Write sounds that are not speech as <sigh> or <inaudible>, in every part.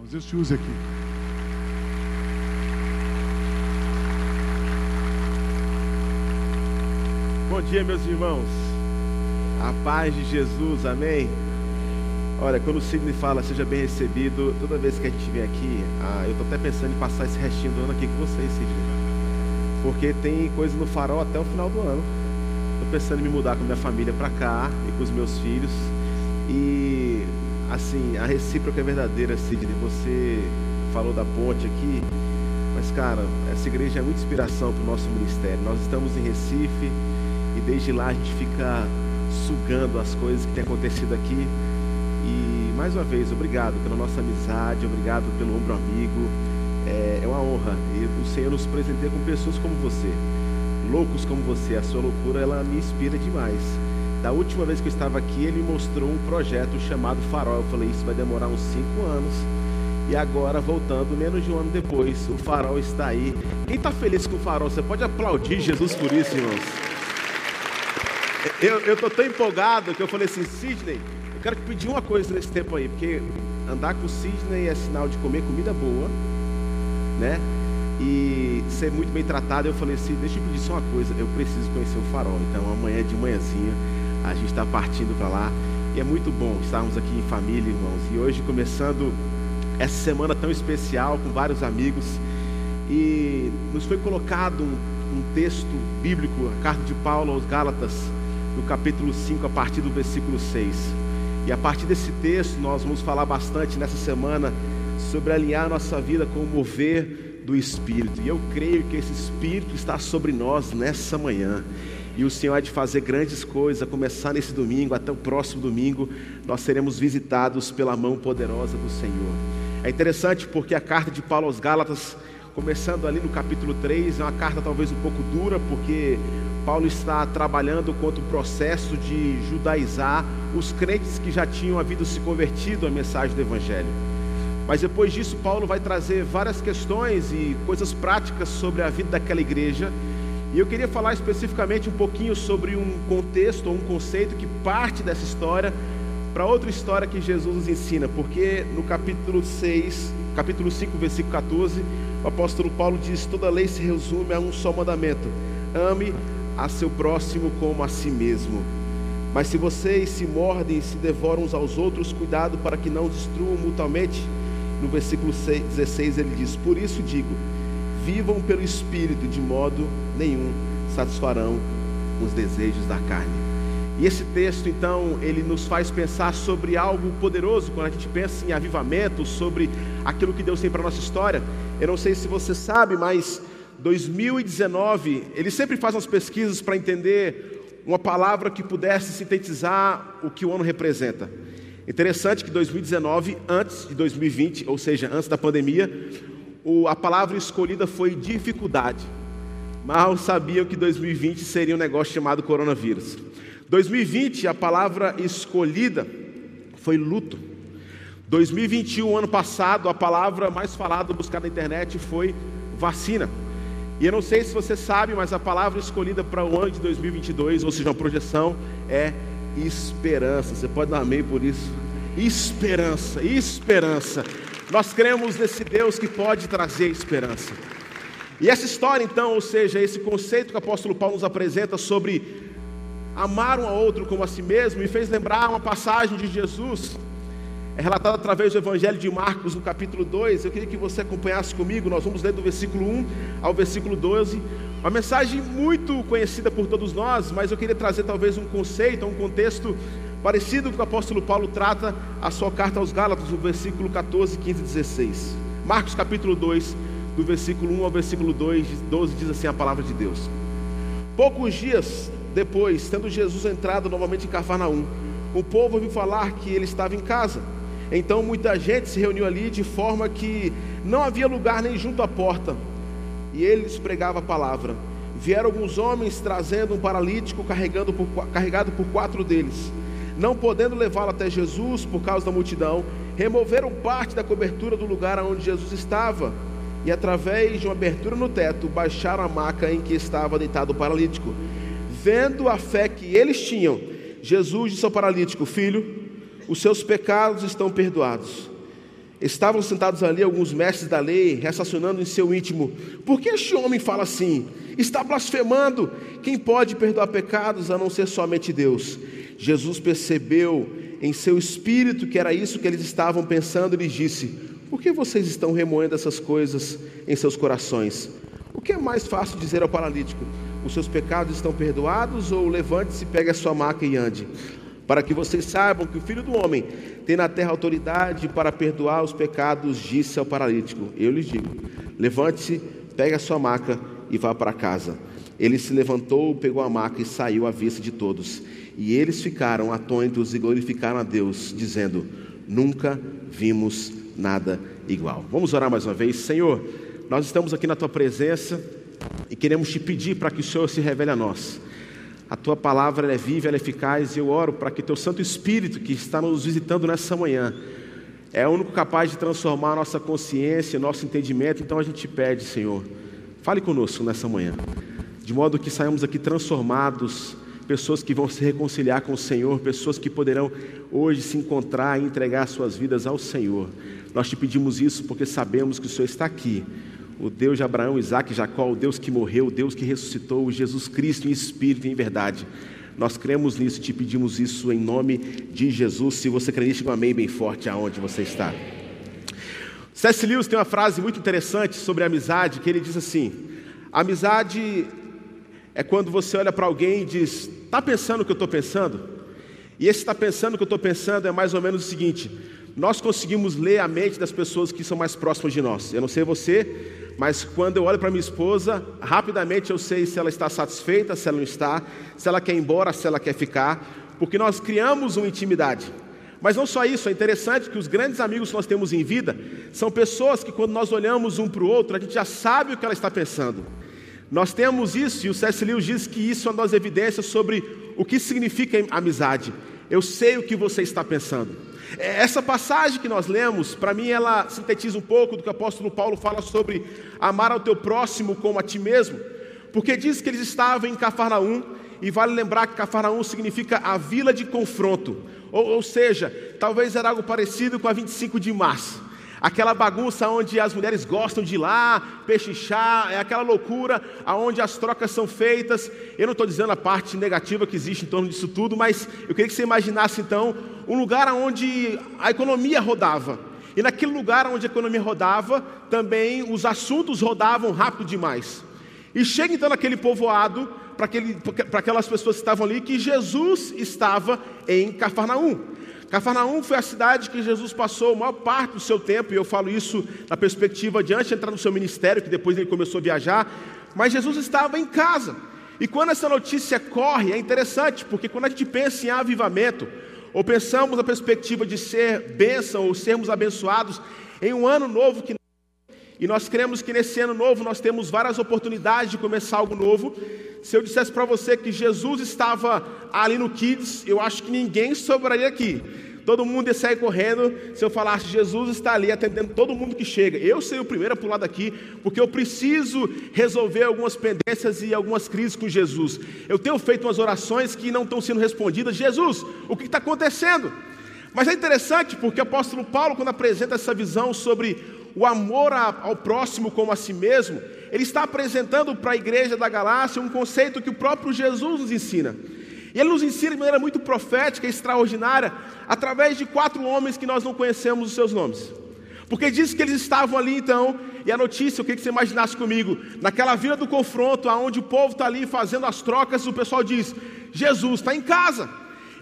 irmãos. Deus te use aqui. Bom dia, meus irmãos. A paz de Jesus, amém? Olha, quando o Sidney fala seja bem recebido, toda vez que a gente vem aqui, ah, eu estou até pensando em passar esse restinho do ano aqui com vocês, Sidney. Porque tem coisa no farol até o final do ano. Estou pensando em me mudar com minha família para cá e com os meus filhos. E assim, a recíproca é verdadeira, Sidney. Você falou da ponte aqui, mas cara, essa igreja é muita inspiração para o nosso ministério. Nós estamos em Recife e desde lá a gente fica sugando as coisas que tem acontecido aqui. E mais uma vez, obrigado pela nossa amizade, obrigado pelo ombro amigo. É, é uma honra e o Senhor nos presenteia com pessoas como você, loucos como você. A sua loucura ela me inspira demais. Da última vez que eu estava aqui, ele mostrou um projeto chamado Farol. Eu falei, isso vai demorar uns cinco anos. E agora, voltando, menos de um ano depois, o farol está aí. Quem está feliz com o farol? Você pode aplaudir Jesus por isso, irmãos. Eu estou tão empolgado que eu falei assim, Sidney, eu quero te pedir uma coisa nesse tempo aí, porque andar com o Sidney é sinal de comer comida boa, né? E ser muito bem tratado. Eu falei assim, deixa eu pedir só uma coisa, eu preciso conhecer o farol. Então amanhã de manhãzinha a gente está partindo para lá. E é muito bom estarmos aqui em família, irmãos. E hoje começando essa semana tão especial com vários amigos. E nos foi colocado um, um texto bíblico, a carta de Paulo aos Gálatas, no capítulo 5, a partir do versículo 6. E a partir desse texto, nós vamos falar bastante nessa semana sobre alinhar nossa vida com o mover do Espírito. E eu creio que esse Espírito está sobre nós nessa manhã. E o Senhor há de fazer grandes coisas, começar nesse domingo, até o próximo domingo, nós seremos visitados pela mão poderosa do Senhor. É interessante porque a carta de Paulo aos Gálatas, começando ali no capítulo 3, é uma carta talvez um pouco dura, porque Paulo está trabalhando contra o processo de judaizar os crentes que já tinham havido se convertido à mensagem do Evangelho. Mas depois disso, Paulo vai trazer várias questões e coisas práticas sobre a vida daquela igreja. E eu queria falar especificamente um pouquinho sobre um contexto ou um conceito que parte dessa história para outra história que Jesus nos ensina, porque no capítulo 6, capítulo 5, versículo 14, o apóstolo Paulo diz: toda lei se resume a um só mandamento: ame a seu próximo como a si mesmo. Mas se vocês se mordem e se devoram uns aos outros, cuidado para que não destruam mutuamente. No versículo 16 ele diz: Por isso digo, vivam pelo Espírito, de modo nenhum satisfarão os desejos da carne. E esse texto, então, ele nos faz pensar sobre algo poderoso quando a gente pensa em avivamento, sobre aquilo que Deus tem para a nossa história. Eu não sei se você sabe, mas 2019, ele sempre faz umas pesquisas para entender uma palavra que pudesse sintetizar o que o ano representa. Interessante que 2019, antes de 2020, ou seja, antes da pandemia, a palavra escolhida foi dificuldade. Mal sabiam que 2020 seria um negócio chamado coronavírus. 2020, a palavra escolhida foi luto. 2021, ano passado, a palavra mais falada, buscada na internet foi vacina. E eu não sei se você sabe, mas a palavra escolhida para o ano de 2022, ou seja, uma projeção, é esperança. Você pode dar amém por isso? Esperança, esperança. Nós cremos nesse Deus que pode trazer esperança. E essa história, então, ou seja, esse conceito que o apóstolo Paulo nos apresenta sobre amar um ao outro como a si mesmo, me fez lembrar uma passagem de Jesus, é relatada através do Evangelho de Marcos, no capítulo 2. Eu queria que você acompanhasse comigo, nós vamos ler do versículo 1 ao versículo 12. Uma mensagem muito conhecida por todos nós, mas eu queria trazer talvez um conceito, um contexto parecido com o apóstolo Paulo trata a sua carta aos Gálatas, no versículo 14, 15 e 16. Marcos capítulo 2, do versículo 1 ao versículo 2, 12, diz assim a palavra de Deus. Poucos dias depois, tendo Jesus entrado novamente em Cafarnaum, o povo ouviu falar que ele estava em casa. Então muita gente se reuniu ali de forma que não havia lugar nem junto à porta. E ele lhes pregava a palavra. Vieram alguns homens trazendo um paralítico por, carregado por quatro deles. Não podendo levá-lo até Jesus por causa da multidão, removeram parte da cobertura do lugar onde Jesus estava e, através de uma abertura no teto, baixaram a maca em que estava deitado o paralítico. Vendo a fé que eles tinham, Jesus disse ao paralítico: Filho, os seus pecados estão perdoados. Estavam sentados ali alguns mestres da lei, raciocinando em seu íntimo: Por que este homem fala assim? Está blasfemando. Quem pode perdoar pecados a não ser somente Deus? Jesus percebeu em seu espírito que era isso que eles estavam pensando e lhes disse: Por que vocês estão remoendo essas coisas em seus corações? O que é mais fácil dizer ao paralítico? Os seus pecados estão perdoados? Ou levante-se, pegue a sua maca e ande? Para que vocês saibam que o filho do homem tem na terra autoridade para perdoar os pecados, disse ao paralítico: Eu lhes digo: levante-se, pegue a sua maca e vá para casa. Ele se levantou, pegou a maca e saiu à vista de todos. E eles ficaram atônitos e glorificaram a Deus, dizendo: Nunca vimos nada igual. Vamos orar mais uma vez. Senhor, nós estamos aqui na tua presença e queremos te pedir para que o Senhor se revele a nós. A tua palavra é viva, ela é eficaz, e eu oro para que teu Santo Espírito, que está nos visitando nessa manhã, é o único capaz de transformar a nossa consciência, nosso entendimento. Então a gente pede, Senhor, fale conosco nessa manhã, de modo que saímos aqui transformados, pessoas que vão se reconciliar com o Senhor, pessoas que poderão hoje se encontrar e entregar suas vidas ao Senhor. Nós te pedimos isso porque sabemos que o Senhor está aqui o Deus de Abraão, Isaac e Jacó, o Deus que morreu, o Deus que ressuscitou, o Jesus Cristo em espírito e em verdade. Nós cremos nisso e te pedimos isso em nome de Jesus. Se você crê nisso, amém bem forte aonde você está. C.S. Lewis tem uma frase muito interessante sobre amizade, que ele diz assim: amizade é quando você olha para alguém e diz, está pensando o que eu estou pensando? E esse está pensando o que eu estou pensando é mais ou menos o seguinte: nós conseguimos ler a mente das pessoas que são mais próximas de nós. Eu não sei você, mas quando eu olho para minha esposa, rapidamente eu sei se ela está satisfeita, se ela não está, se ela quer ir embora, se ela quer ficar, porque nós criamos uma intimidade. Mas não só isso, é interessante que os grandes amigos que nós temos em vida são pessoas que, quando nós olhamos um para o outro, a gente já sabe o que ela está pensando. Nós temos isso, e o C.S. Lewis diz que isso é uma das evidências sobre o que significa amizade. Eu sei o que você está pensando. É, essa passagem que nós lemos, para mim, ela sintetiza um pouco do que o apóstolo Paulo fala sobre amar ao teu próximo como a ti mesmo, porque diz que eles estavam em Cafarnaum, e vale lembrar que Cafarnaum significa a vila de confronto, ou, ou seja, talvez era algo parecido com a 25 de março aquela bagunça onde as mulheres gostam de ir lá, pechinchar, é aquela loucura onde as trocas são feitas. Eu não estou dizendo a parte negativa que existe em torno disso tudo, mas eu queria que você imaginasse então um lugar onde a economia rodava. E naquele lugar onde a economia rodava, também os assuntos rodavam rápido demais. E chega então naquele povoado, para aquelas pessoas que estavam ali, que Jesus estava em Cafarnaum. Cafarnaum foi a cidade que Jesus passou a maior parte do seu tempo, e eu falo isso na perspectiva de antes de entrar no seu ministério, que depois ele começou a viajar, mas Jesus estava em casa. E quando essa notícia corre, é interessante, porque quando a gente pensa em avivamento, ou pensamos na perspectiva de ser bênção ou sermos abençoados em um ano novo que e nós cremos que nesse ano novo nós temos várias oportunidades de começar algo novo. Se eu dissesse para você que Jesus estava ali no Kids, eu acho que ninguém sobraria aqui. Todo mundo ia sair correndo se eu falasse, Jesus está ali atendendo todo mundo que chega. Eu seria o primeiro a pular daqui, porque eu preciso resolver algumas pendências e algumas crises com Jesus. Eu tenho feito umas orações que não estão sendo respondidas. Jesus, o que está acontecendo? Mas é interessante porque o apóstolo Paulo, quando apresenta essa visão sobre o amor ao próximo como a si mesmo, ele está apresentando para a igreja da Galácia um conceito que o próprio Jesus nos ensina. E ele nos ensina de maneira muito profética extraordinária, através de quatro homens que nós não conhecemos os seus nomes. Porque diz que eles estavam ali então, e a notícia, o que você imaginasse comigo, naquela vila do confronto, aonde o povo está ali fazendo as trocas, o pessoal diz: Jesus está em casa.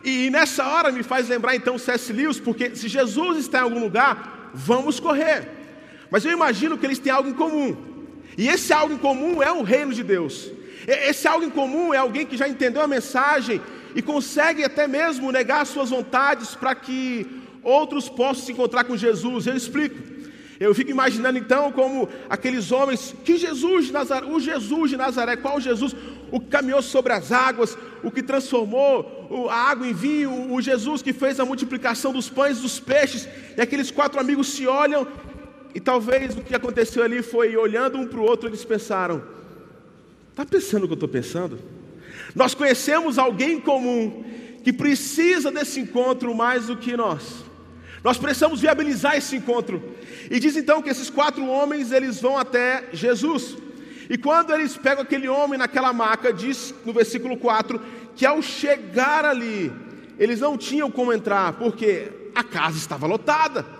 E nessa hora me faz lembrar então C.S. Lewis, porque se Jesus está em algum lugar, vamos correr. Mas eu imagino que eles têm algo em comum. E esse algo em comum é o reino de Deus. Esse algo em comum é alguém que já entendeu a mensagem e consegue até mesmo negar suas vontades para que outros possam se encontrar com Jesus. Eu explico. Eu fico imaginando então como aqueles homens, que Jesus de Nazaré, o Jesus de Nazaré, qual Jesus? O que caminhou sobre as águas, o que transformou a água em vinho, o Jesus que fez a multiplicação dos pães e dos peixes, e aqueles quatro amigos se olham e talvez o que aconteceu ali foi, olhando um para o outro, eles pensaram: está pensando o que eu estou pensando? Nós conhecemos alguém comum que precisa desse encontro mais do que nós. Nós precisamos viabilizar esse encontro. E diz então que esses quatro homens eles vão até Jesus. E quando eles pegam aquele homem naquela maca, diz no versículo 4 que ao chegar ali, eles não tinham como entrar, porque a casa estava lotada.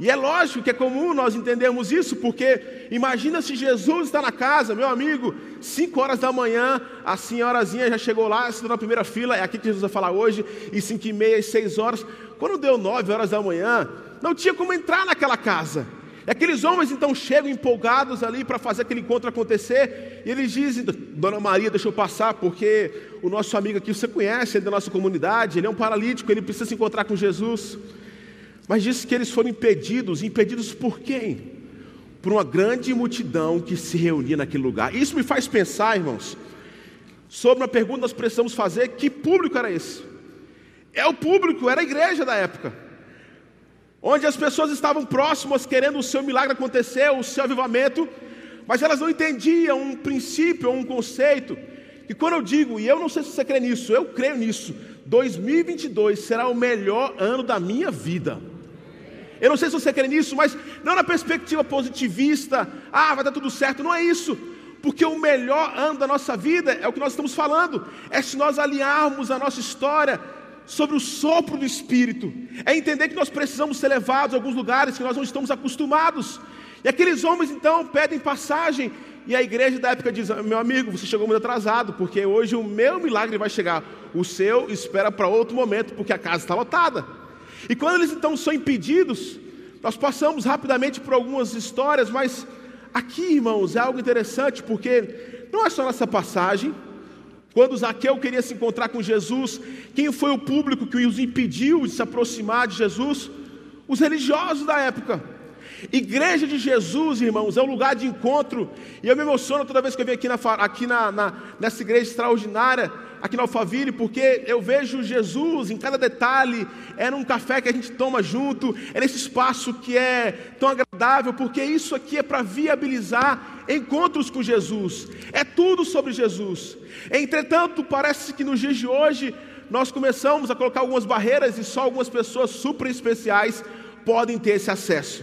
E é lógico que é comum nós entendermos isso, porque imagina se Jesus está na casa, meu amigo, 5 horas da manhã, a senhorazinha já chegou lá, sentou na primeira fila, é aqui que Jesus vai falar hoje, e 5 e meia, e 6 horas. Quando deu 9 horas da manhã, não tinha como entrar naquela casa. E aqueles homens então chegam empolgados ali para fazer aquele encontro acontecer, e eles dizem: Dona Maria, deixa eu passar, porque o nosso amigo aqui você conhece, ele é da nossa comunidade, ele é um paralítico, ele precisa se encontrar com Jesus. Mas disse que eles foram impedidos, impedidos por quem? Por uma grande multidão que se reunia naquele lugar. Isso me faz pensar, irmãos, sobre uma pergunta que nós precisamos fazer: que público era esse? É o público, era a igreja da época, onde as pessoas estavam próximas querendo o seu milagre acontecer, o seu avivamento, mas elas não entendiam um princípio, um conceito. E quando eu digo, e eu não sei se você crê nisso, eu creio nisso, 2022 será o melhor ano da minha vida. Eu não sei se você crê nisso, mas não na perspectiva positivista, ah, vai dar tudo certo, não é isso. Porque o melhor ano da nossa vida é o que nós estamos falando, é se nós alinharmos a nossa história sobre o sopro do Espírito, é entender que nós precisamos ser levados a alguns lugares que nós não estamos acostumados. E aqueles homens então pedem passagem, e a igreja da época diz: Meu amigo, você chegou muito atrasado, porque hoje o meu milagre vai chegar, o seu espera para outro momento, porque a casa está lotada. E quando eles então são impedidos, nós passamos rapidamente por algumas histórias, mas aqui, irmãos, é algo interessante, porque não é só nessa passagem. Quando Zaqueu queria se encontrar com Jesus, quem foi o público que os impediu de se aproximar de Jesus? Os religiosos da época. Igreja de Jesus, irmãos, é um lugar de encontro. E eu me emociono toda vez que eu venho aqui, na, aqui na, na, nessa igreja extraordinária, aqui na Alphaville, porque eu vejo Jesus em cada detalhe. É num café que a gente toma junto, é nesse espaço que é tão agradável, porque isso aqui é para viabilizar encontros com Jesus. É tudo sobre Jesus. Entretanto, parece que nos dias de hoje nós começamos a colocar algumas barreiras e só algumas pessoas super especiais podem ter esse acesso.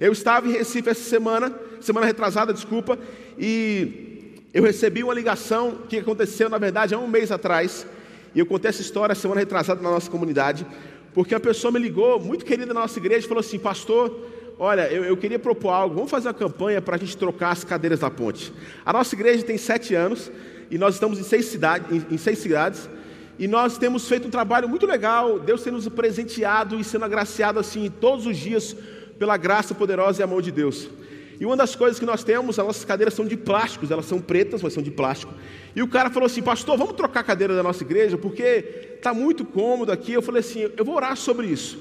Eu estava em Recife essa semana, semana retrasada, desculpa, e eu recebi uma ligação que aconteceu, na verdade, há um mês atrás, e eu contei essa história semana retrasada na nossa comunidade, porque uma pessoa me ligou, muito querida na nossa igreja, e falou assim: Pastor, olha, eu, eu queria propor algo, vamos fazer uma campanha para a gente trocar as cadeiras da ponte. A nossa igreja tem sete anos, e nós estamos em seis, cidade, em, em seis cidades, e nós temos feito um trabalho muito legal, Deus tem nos presenteado e sendo agraciado assim todos os dias pela graça poderosa e amor de Deus. E uma das coisas que nós temos, as nossas cadeiras são de plásticos, elas são pretas, mas são de plástico. E o cara falou assim: Pastor, vamos trocar a cadeira da nossa igreja, porque está muito cômodo aqui. Eu falei assim: Eu vou orar sobre isso.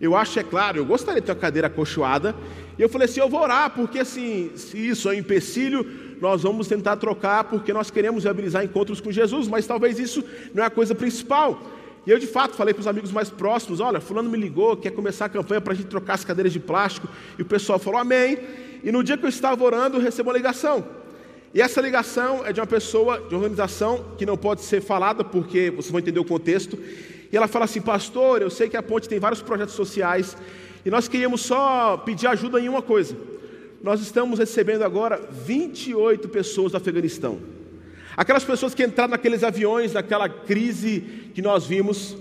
Eu acho, é claro, eu gostaria de ter uma cadeira acolchoada. E eu falei assim: Eu vou orar, porque assim, se isso é um empecilho, nós vamos tentar trocar, porque nós queremos viabilizar encontros com Jesus, mas talvez isso não é a coisa principal. E eu de fato falei para os amigos mais próximos: olha, fulano me ligou, quer começar a campanha para a gente trocar as cadeiras de plástico. E o pessoal falou amém. E no dia que eu estava orando, eu recebo uma ligação. E essa ligação é de uma pessoa de organização que não pode ser falada, porque vocês vão entender o contexto. E ela fala assim: Pastor, eu sei que a ponte tem vários projetos sociais. E nós queríamos só pedir ajuda em uma coisa. Nós estamos recebendo agora 28 pessoas do Afeganistão. Aquelas pessoas que entraram naqueles aviões, naquela crise que nós vimos,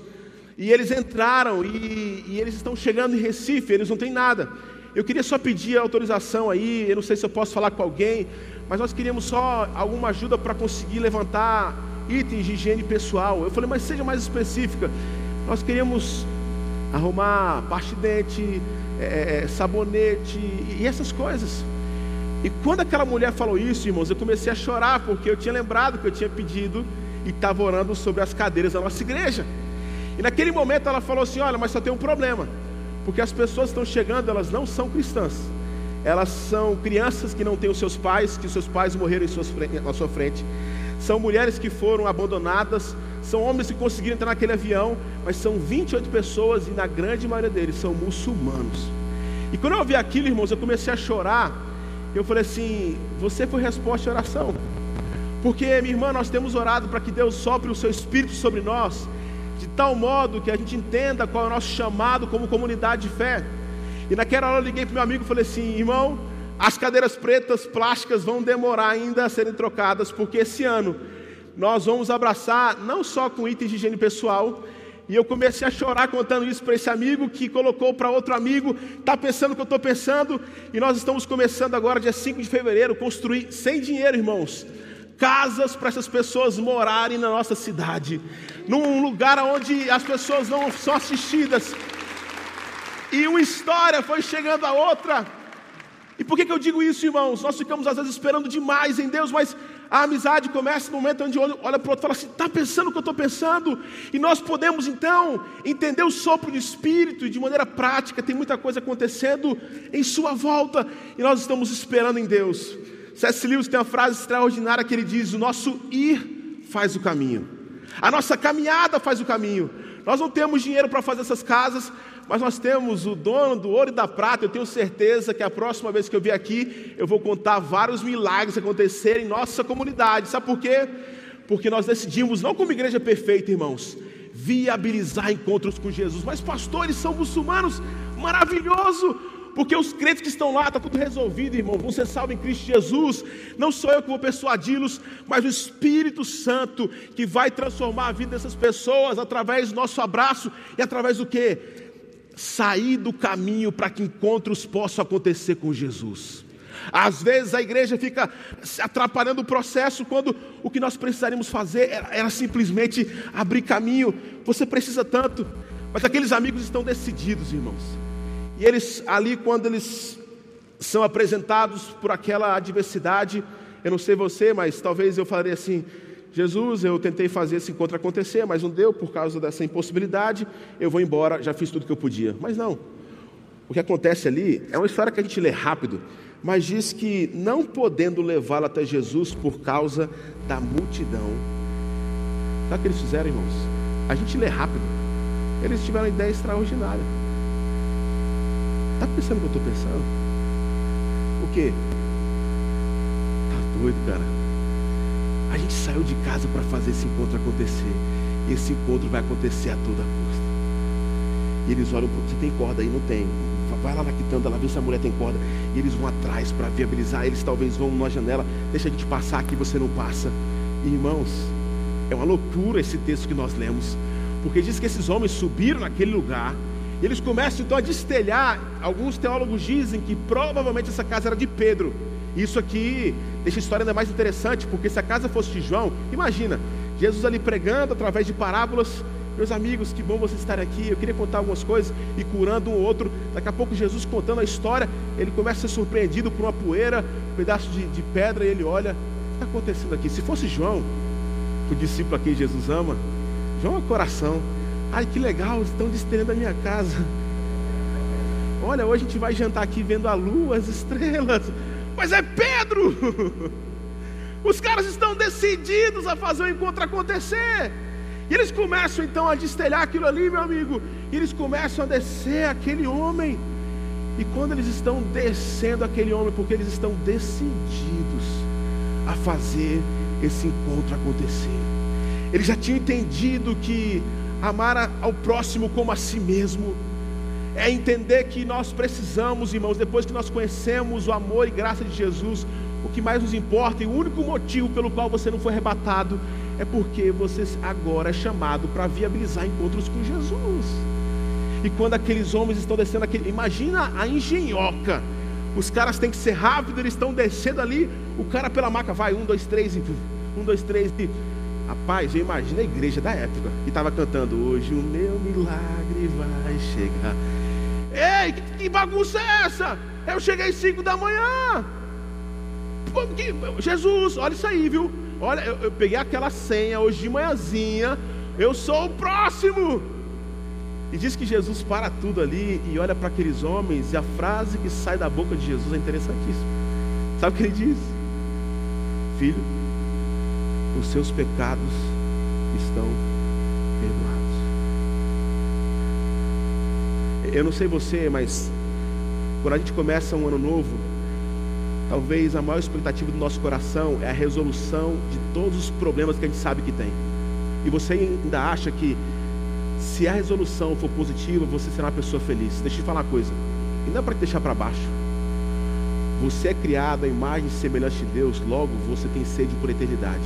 e eles entraram e, e, eles estão chegando em Recife, eles não têm nada. Eu queria só pedir autorização aí, eu não sei se eu posso falar com alguém, mas nós queríamos só alguma ajuda para conseguir levantar itens de higiene pessoal. Eu falei, mas seja mais específica. Nós queríamos arrumar parte de dente, é, sabonete e essas coisas. E quando aquela mulher falou isso, irmãos, eu comecei a chorar, porque eu tinha lembrado que eu tinha pedido e estava orando sobre as cadeiras da nossa igreja. E naquele momento ela falou assim: Olha, mas só tem um problema, porque as pessoas estão chegando, elas não são cristãs, elas são crianças que não têm os seus pais, que seus pais morreram frente, na sua frente, são mulheres que foram abandonadas, são homens que conseguiram entrar naquele avião, mas são 28 pessoas e na grande maioria deles são muçulmanos. E quando eu ouvi aquilo, irmãos, eu comecei a chorar eu falei assim: você foi resposta à oração. Porque, minha irmã, nós temos orado para que Deus sopre o seu espírito sobre nós, de tal modo que a gente entenda qual é o nosso chamado como comunidade de fé. E naquela hora eu liguei para meu amigo e falei assim: irmão, as cadeiras pretas plásticas vão demorar ainda a serem trocadas, porque esse ano nós vamos abraçar não só com itens de higiene pessoal, e eu comecei a chorar contando isso para esse amigo que colocou para outro amigo, está pensando o que eu estou pensando, e nós estamos começando agora, dia 5 de fevereiro, construir sem dinheiro, irmãos, casas para essas pessoas morarem na nossa cidade, num lugar onde as pessoas não são assistidas. E uma história foi chegando a outra. E por que, que eu digo isso, irmãos? Nós ficamos às vezes esperando demais em Deus, mas a amizade começa no momento onde olha para o outro e fala assim: está pensando o que eu estou pensando? E nós podemos então entender o sopro do Espírito de maneira prática, tem muita coisa acontecendo em sua volta e nós estamos esperando em Deus. C.S. Lewis tem uma frase extraordinária que ele diz: O nosso ir faz o caminho, a nossa caminhada faz o caminho. Nós não temos dinheiro para fazer essas casas, mas nós temos o dono do ouro e da prata. Eu tenho certeza que a próxima vez que eu vier aqui, eu vou contar vários milagres que aconteceram em nossa comunidade. Sabe por quê? Porque nós decidimos, não como igreja perfeita, irmãos, viabilizar encontros com Jesus. Mas pastores são muçulmanos, maravilhoso porque os crentes que estão lá, está tudo resolvido, irmão. Vão ser salvos em Cristo Jesus. Não sou eu que vou persuadi-los, mas o Espírito Santo que vai transformar a vida dessas pessoas através do nosso abraço e através do que? Sair do caminho para que encontros possam acontecer com Jesus. Às vezes a igreja fica atrapalhando o processo quando o que nós precisaríamos fazer era, era simplesmente abrir caminho. Você precisa tanto, mas aqueles amigos estão decididos, irmãos. E eles, ali, quando eles são apresentados por aquela adversidade, eu não sei você, mas talvez eu falaria assim: Jesus, eu tentei fazer esse encontro acontecer, mas não deu por causa dessa impossibilidade, eu vou embora, já fiz tudo que eu podia. Mas não. O que acontece ali é uma história que a gente lê rápido, mas diz que não podendo levá-lo até Jesus por causa da multidão. Sabe o que eles fizeram, irmãos? A gente lê rápido. Eles tiveram uma ideia extraordinária. Está pensando o que eu estou pensando? O quê? Tá doido, cara? A gente saiu de casa para fazer esse encontro acontecer. E esse encontro vai acontecer a toda custa. E eles olham, você tem corda aí? Não tem. Vai lá na quitanda, lá vê se a mulher tem corda. E eles vão atrás para viabilizar. Eles talvez vão numa janela, deixa a gente passar aqui, você não passa. E, irmãos, é uma loucura esse texto que nós lemos. Porque diz que esses homens subiram naquele lugar e eles começam então a destelhar. Alguns teólogos dizem que provavelmente essa casa era de Pedro. Isso aqui deixa a história ainda mais interessante, porque se a casa fosse de João, imagina, Jesus ali pregando através de parábolas. Meus amigos, que bom vocês estarem aqui. Eu queria contar algumas coisas e curando um outro. Daqui a pouco, Jesus contando a história, ele começa a ser surpreendido por uma poeira, um pedaço de, de pedra, e ele olha: o que está acontecendo aqui? Se fosse João, o discípulo a quem Jesus ama, João é coração. Ai, que legal, estão destelhando a minha casa. Olha, hoje a gente vai jantar aqui vendo a lua, as estrelas. Mas é Pedro! <laughs> Os caras estão decididos a fazer o encontro acontecer. E eles começam então a destelhar aquilo ali, meu amigo. E eles começam a descer aquele homem. E quando eles estão descendo aquele homem, porque eles estão decididos a fazer esse encontro acontecer. Eles já tinham entendido que amar ao próximo como a si mesmo, é entender que nós precisamos, irmãos, depois que nós conhecemos o amor e graça de Jesus, o que mais nos importa e o único motivo pelo qual você não foi arrebatado é porque você agora é chamado para viabilizar encontros com Jesus. E quando aqueles homens estão descendo aquele, imagina a engenhoca. Os caras têm que ser rápidos, eles estão descendo ali, o cara pela maca vai, um, dois, três, e um, dois, três, e Rapaz, eu imagino a igreja da época que estava cantando Hoje o meu milagre vai chegar. Ei, que, que bagunça é essa? Eu cheguei às 5 da manhã. Que, Jesus, olha isso aí, viu? Olha, eu, eu peguei aquela senha hoje de manhãzinha. Eu sou o próximo. E diz que Jesus para tudo ali e olha para aqueles homens, e a frase que sai da boca de Jesus é interessantíssima. Sabe o que ele diz? Filho, os seus pecados estão perdoados. Eu não sei você, mas quando a gente começa um ano novo, talvez a maior expectativa do nosso coração é a resolução de todos os problemas que a gente sabe que tem. E você ainda acha que Se a resolução for positiva, você será uma pessoa feliz. Deixa eu te falar uma coisa. E não é para te deixar para baixo. Você é criado à imagem e semelhança de Deus, logo você tem sede por eternidade.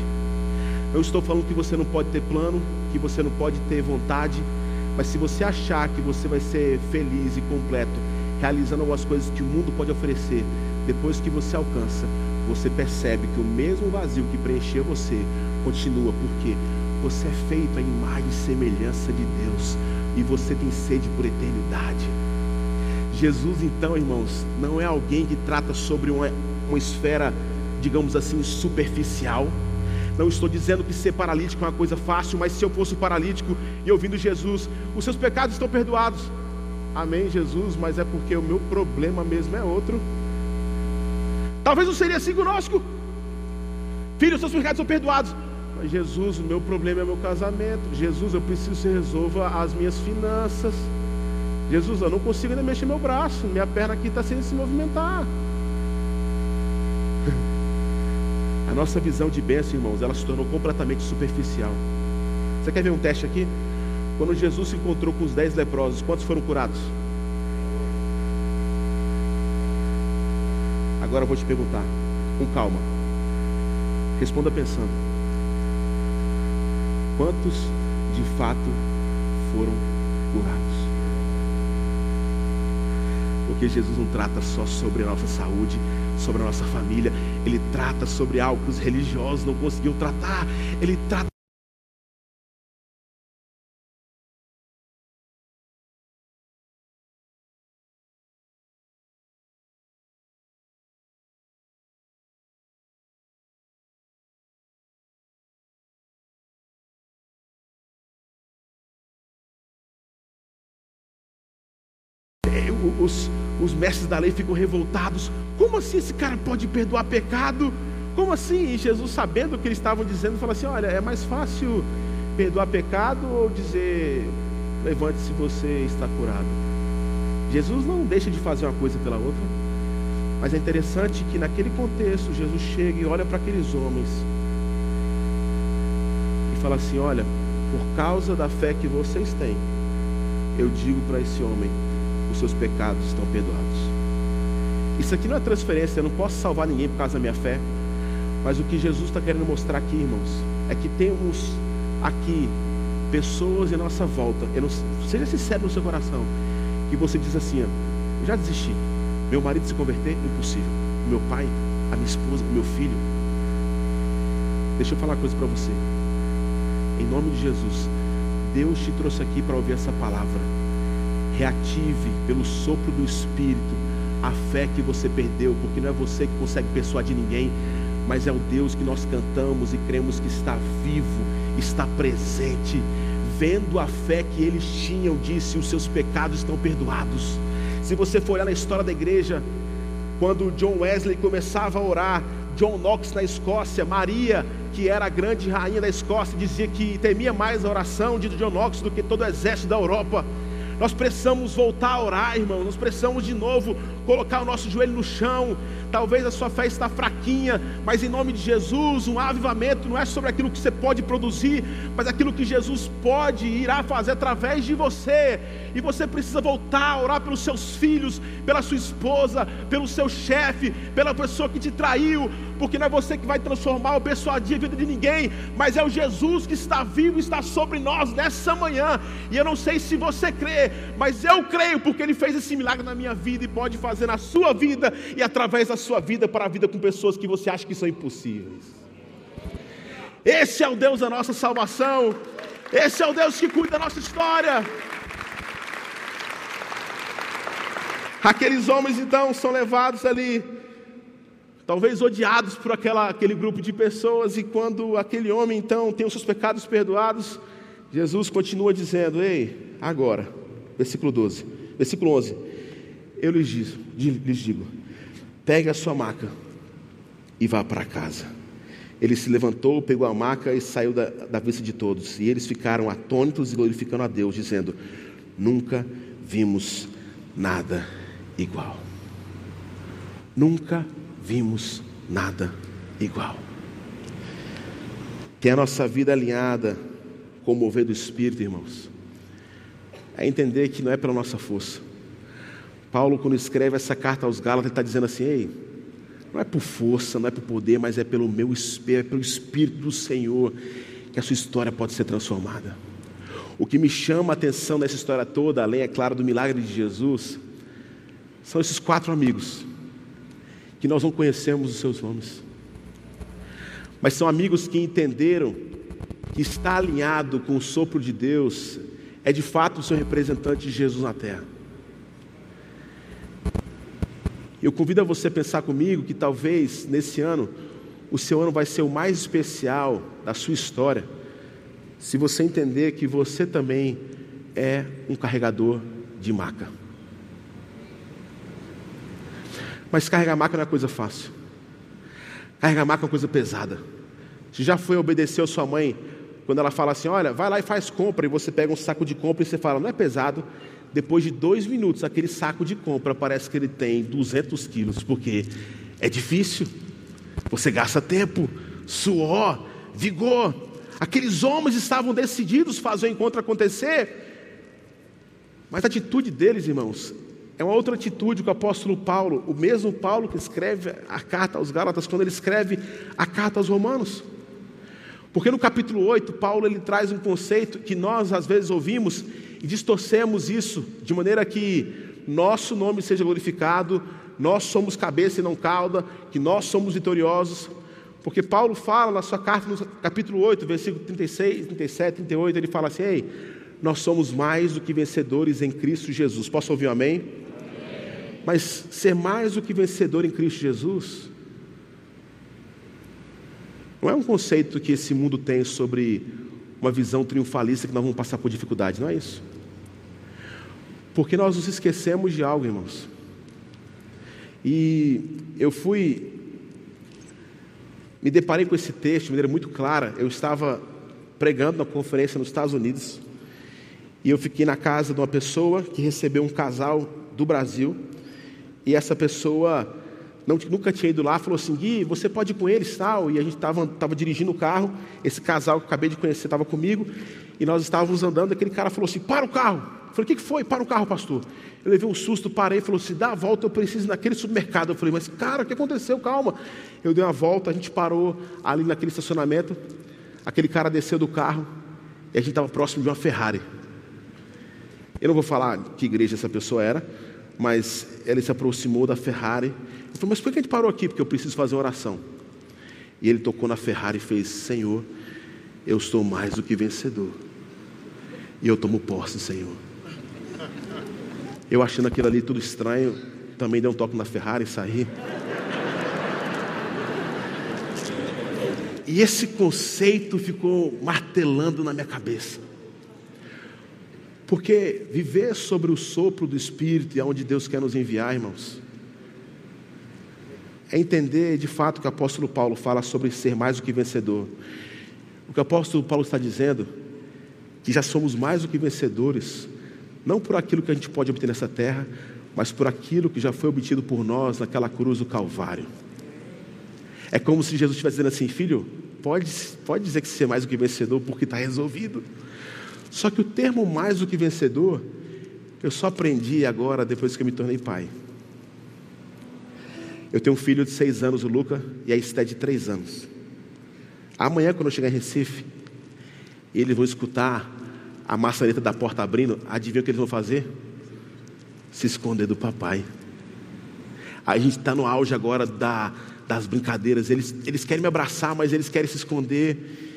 Eu estou falando que você não pode ter plano, que você não pode ter vontade, mas se você achar que você vai ser feliz e completo, realizando algumas coisas que o mundo pode oferecer, depois que você alcança, você percebe que o mesmo vazio que preencheu você continua, porque você é feito à imagem e semelhança de Deus e você tem sede por eternidade. Jesus, então, irmãos, não é alguém que trata sobre uma, uma esfera, digamos assim, superficial. Não estou dizendo que ser paralítico é uma coisa fácil, mas se eu fosse paralítico e ouvindo Jesus, os seus pecados estão perdoados. Amém, Jesus, mas é porque o meu problema mesmo é outro. Talvez não seria assim conosco. Filho, os seus pecados são perdoados. Mas Jesus, o meu problema é meu casamento. Jesus, eu preciso que você resolva as minhas finanças. Jesus, eu não consigo ainda mexer meu braço. Minha perna aqui está sem se movimentar. A nossa visão de bênção, irmãos, ela se tornou completamente superficial. Você quer ver um teste aqui? Quando Jesus se encontrou com os dez leprosos, quantos foram curados? Agora eu vou te perguntar, com calma. Responda pensando. Quantos de fato foram curados? Porque Jesus não trata só sobre a nossa saúde, sobre a nossa família, ele trata sobre algo que os religiosos não conseguiam tratar, ele trata os, os mestres da lei ficam revoltados. Como assim esse cara pode perdoar pecado? Como assim? E Jesus, sabendo o que eles estavam dizendo, falou assim: Olha, é mais fácil perdoar pecado ou dizer, levante-se, você está curado. Jesus não deixa de fazer uma coisa pela outra, mas é interessante que naquele contexto, Jesus chega e olha para aqueles homens e fala assim: Olha, por causa da fé que vocês têm, eu digo para esse homem: os seus pecados estão perdoados. Isso aqui não é transferência, eu não posso salvar ninguém por causa da minha fé. Mas o que Jesus está querendo mostrar aqui, irmãos, é que temos aqui pessoas em nossa volta. Não, seja sincero no seu coração. Que você diz assim: eu já desisti. Meu marido se converter, impossível. Meu pai, a minha esposa, meu filho. Deixa eu falar uma coisa para você. Em nome de Jesus, Deus te trouxe aqui para ouvir essa palavra reative pelo sopro do Espírito a fé que você perdeu, porque não é você que consegue persuadir ninguém, mas é o Deus que nós cantamos e cremos que está vivo, está presente. Vendo a fé que eles tinham, disse: os seus pecados estão perdoados. Se você for olhar na história da igreja, quando John Wesley começava a orar, John Knox na Escócia, Maria, que era a grande rainha da Escócia, dizia que temia mais a oração de John Knox do que todo o exército da Europa. Nós precisamos voltar a orar, irmão. Nós precisamos de novo colocar o nosso joelho no chão. Talvez a sua fé está fraquinha, mas em nome de Jesus, um avivamento não é sobre aquilo que você pode produzir, mas aquilo que Jesus pode e irá fazer através de você. E você precisa voltar a orar pelos seus filhos, pela sua esposa, pelo seu chefe, pela pessoa que te traiu, porque não é você que vai transformar ou persuadir a vida de ninguém, mas é o Jesus que está vivo e está sobre nós nessa manhã. E eu não sei se você crê, mas eu creio porque Ele fez esse milagre na minha vida e pode fazer na sua vida e através da sua vida para a vida com pessoas que você acha que são impossíveis. Esse é o Deus da nossa salvação. Esse é o Deus que cuida da nossa história. Aqueles homens então são levados ali, talvez odiados por aquela, aquele grupo de pessoas, e quando aquele homem então tem os seus pecados perdoados, Jesus continua dizendo: Ei, agora, versículo 12, versículo 11: Eu lhes digo, lhes digo Pegue a sua maca e vá para casa. Ele se levantou, pegou a maca e saiu da, da vista de todos. E eles ficaram atônitos e glorificando a Deus, dizendo: Nunca vimos nada igual. Nunca vimos nada igual. Ter a nossa vida alinhada com o mover do Espírito, irmãos, é entender que não é pela nossa força. Paulo, quando escreve essa carta aos Gálatas, ele está dizendo assim: ei, não é por força, não é por poder, mas é pelo meu espírito, é pelo Espírito do Senhor que a sua história pode ser transformada. O que me chama a atenção nessa história toda, além, é claro, do milagre de Jesus, são esses quatro amigos, que nós não conhecemos os seus nomes, mas são amigos que entenderam que está alinhado com o sopro de Deus, é de fato o seu representante Jesus na terra. Eu convido a você a pensar comigo que talvez nesse ano o seu ano vai ser o mais especial da sua história, se você entender que você também é um carregador de maca. Mas carregar maca não é coisa fácil. Carregar maca é uma coisa pesada. Você já foi obedecer a sua mãe quando ela fala assim: olha, vai lá e faz compra, e você pega um saco de compra e você fala, não é pesado. Depois de dois minutos, aquele saco de compra parece que ele tem 200 quilos, porque é difícil. Você gasta tempo, suor, vigor. Aqueles homens estavam decididos fazer o encontro acontecer, mas a atitude deles, irmãos, é uma outra atitude que o apóstolo Paulo, o mesmo Paulo que escreve a carta aos Gálatas, quando ele escreve a carta aos Romanos. Porque no capítulo 8, Paulo ele traz um conceito que nós às vezes ouvimos e distorcemos isso de maneira que nosso nome seja glorificado, nós somos cabeça e não cauda, que nós somos vitoriosos. Porque Paulo fala na sua carta, no capítulo 8, versículo 36, 37, 38, ele fala assim: Ei, nós somos mais do que vencedores em Cristo Jesus. Posso ouvir um amém? amém? Mas ser mais do que vencedor em Cristo Jesus não é um conceito que esse mundo tem sobre uma visão triunfalista que nós vamos passar por dificuldade, não é isso. Porque nós nos esquecemos de algo, irmãos. E eu fui, me deparei com esse texto de maneira muito clara. Eu estava pregando na conferência nos Estados Unidos e eu fiquei na casa de uma pessoa que recebeu um casal do Brasil e essa pessoa não, nunca tinha ido lá, falou assim: Gui, você pode ir com eles tal. E a gente estava tava dirigindo o carro, esse casal que eu acabei de conhecer estava comigo, e nós estávamos andando. Aquele cara falou assim: Para o carro. Eu falei: O que, que foi? Para o carro, pastor. Eu levei um susto, parei falou assim: Dá a volta, eu preciso ir naquele supermercado. Eu falei: Mas cara, o que aconteceu? Calma. Eu dei uma volta, a gente parou ali naquele estacionamento. Aquele cara desceu do carro e a gente estava próximo de uma Ferrari. Eu não vou falar que igreja essa pessoa era, mas ele se aproximou da Ferrari eu falei, mas por que a gente parou aqui? Porque eu preciso fazer oração. E ele tocou na Ferrari e fez: Senhor, eu estou mais do que vencedor. E eu tomo posse, Senhor. Eu achando aquilo ali tudo estranho, também dei um toque na Ferrari e saí. E esse conceito ficou martelando na minha cabeça. Porque viver sobre o sopro do Espírito e aonde Deus quer nos enviar, irmãos, é entender de fato que o apóstolo Paulo fala sobre ser mais do que vencedor. O que o apóstolo Paulo está dizendo, que já somos mais do que vencedores, não por aquilo que a gente pode obter nessa terra, mas por aquilo que já foi obtido por nós naquela cruz do Calvário. É como se Jesus estivesse dizendo assim: filho, pode, pode dizer que você é mais do que vencedor, porque está resolvido. Só que o termo mais do que vencedor, eu só aprendi agora depois que eu me tornei pai. Eu tenho um filho de seis anos, o Luca, e a Esté de três anos. Amanhã, quando eu chegar em Recife, eles vão escutar a maçaneta da porta abrindo. Adivinha o que eles vão fazer? Se esconder do papai. A gente está no auge agora da, das brincadeiras. Eles, eles querem me abraçar, mas eles querem se esconder.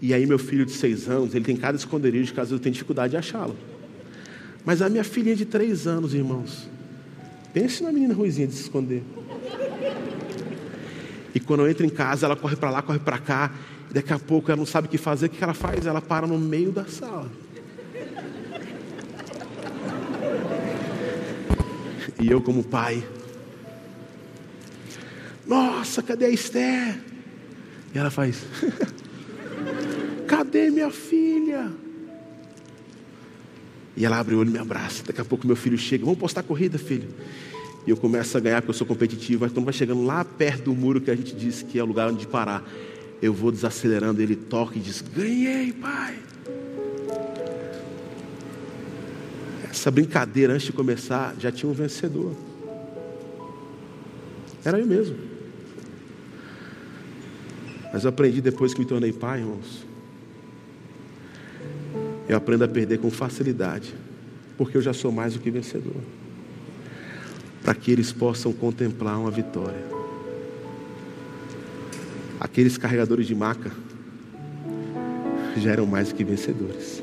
E aí, meu filho de seis anos, ele tem cada esconderijo, caso eu tenha dificuldade de achá-lo. Mas a minha filhinha de três anos, irmãos, pense na menina ruizinha de se esconder. E quando eu entro em casa, ela corre para lá, corre para cá. E daqui a pouco ela não sabe o que fazer. O que ela faz? Ela para no meio da sala. E eu, como pai, nossa, cadê a Esther? E ela faz, <laughs> cadê minha filha? E ela abre o olho e me abraça. Daqui a pouco meu filho chega, vamos postar corrida, filho e eu começo a ganhar porque eu sou competitivo. Mas quando vai chegando lá perto do muro que a gente disse que é o lugar onde parar, eu vou desacelerando. Ele toca e diz: Ganhei, pai. essa brincadeira antes de começar já tinha um vencedor. Era eu mesmo. Mas eu aprendi depois que me tornei pai, irmãos. Eu aprendo a perder com facilidade, porque eu já sou mais do que vencedor. Para que eles possam contemplar uma vitória. Aqueles carregadores de maca já eram mais do que vencedores.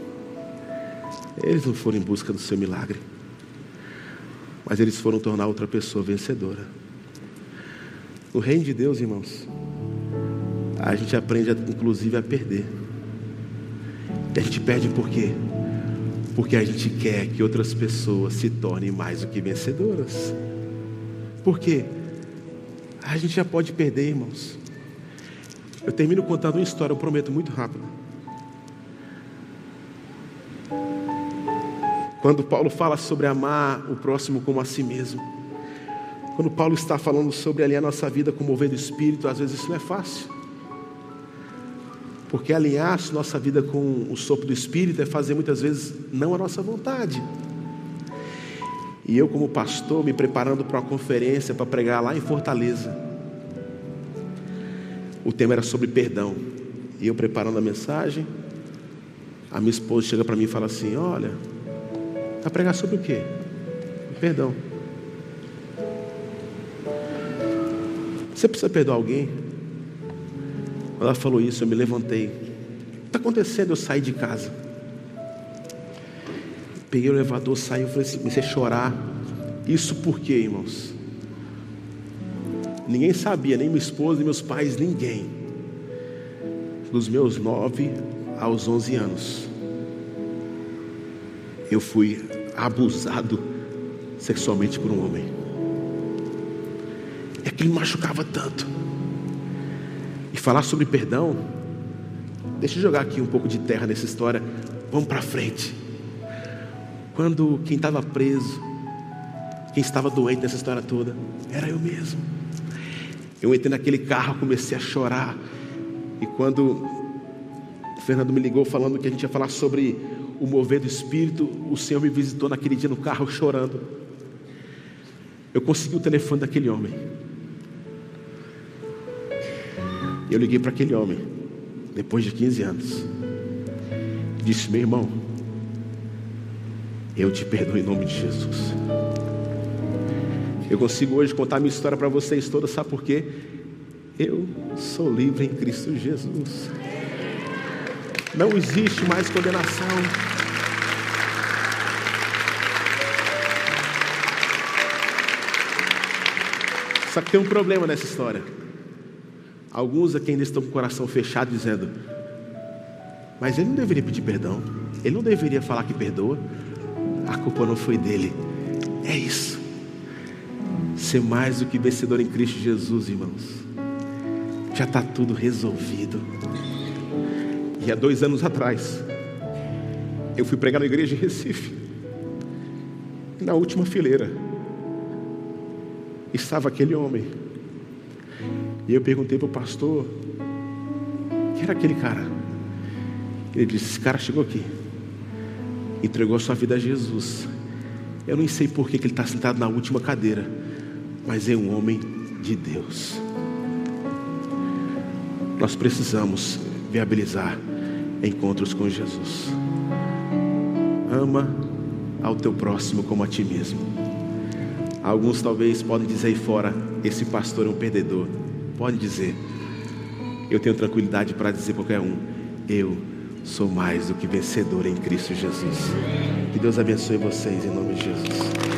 Eles não foram em busca do seu milagre, mas eles foram tornar outra pessoa vencedora. No reino de Deus, irmãos, a gente aprende, inclusive, a perder. E a gente perde por quê? Porque a gente quer que outras pessoas se tornem mais do que vencedoras. Por quê? A gente já pode perder, irmãos. Eu termino contando uma história, eu prometo, muito rápido. Quando Paulo fala sobre amar o próximo como a si mesmo. Quando Paulo está falando sobre alinhar nossa vida com o mover do Espírito, às vezes isso não é fácil. Porque alinhar nossa vida com o sopro do Espírito é fazer muitas vezes não a nossa vontade. E eu, como pastor, me preparando para uma conferência para pregar lá em Fortaleza. O tema era sobre perdão. E eu preparando a mensagem, a minha esposa chega para mim e fala assim: Olha, Vai pregar sobre o quê? Perdão. Você precisa perdoar alguém? Ela falou isso, eu me levantei. O que está acontecendo? Eu saí de casa. Peguei o elevador, saí, eu falei assim, comecei a chorar. Isso por quê, irmãos? Ninguém sabia, nem minha esposa, nem meus pais, ninguém. Dos meus nove aos onze anos eu fui abusado sexualmente por um homem. É que me machucava tanto. Falar sobre perdão, deixa eu jogar aqui um pouco de terra nessa história. Vamos para frente. Quando quem estava preso, quem estava doente nessa história toda, era eu mesmo. Eu entrei naquele carro, comecei a chorar. E quando o Fernando me ligou falando que a gente ia falar sobre o mover do Espírito, o Senhor me visitou naquele dia no carro chorando. Eu consegui o telefone daquele homem. Eu liguei para aquele homem, depois de 15 anos. Disse: Meu irmão, eu te perdoo em nome de Jesus. Eu consigo hoje contar minha história para vocês todas, sabe por quê? Eu sou livre em Cristo Jesus. Não existe mais condenação. Só que tem um problema nessa história. Alguns aqui ainda estão com o coração fechado, dizendo: Mas ele não deveria pedir perdão. Ele não deveria falar que perdoa. A culpa não foi dele. É isso. Ser mais do que vencedor em Cristo Jesus, irmãos. Já está tudo resolvido. E há dois anos atrás, eu fui pregar na igreja em Recife. Na última fileira, estava aquele homem. E eu perguntei para o pastor: quem era aquele cara? Ele disse: Esse cara chegou aqui, entregou a sua vida a Jesus. Eu nem sei por que ele está sentado na última cadeira, mas é um homem de Deus. Nós precisamos viabilizar encontros com Jesus. Ama ao teu próximo como a ti mesmo. Alguns talvez podem dizer aí fora: esse pastor é um perdedor. Pode dizer. Eu tenho tranquilidade para dizer qualquer um: eu sou mais do que vencedor em Cristo Jesus. Que Deus abençoe vocês em nome de Jesus.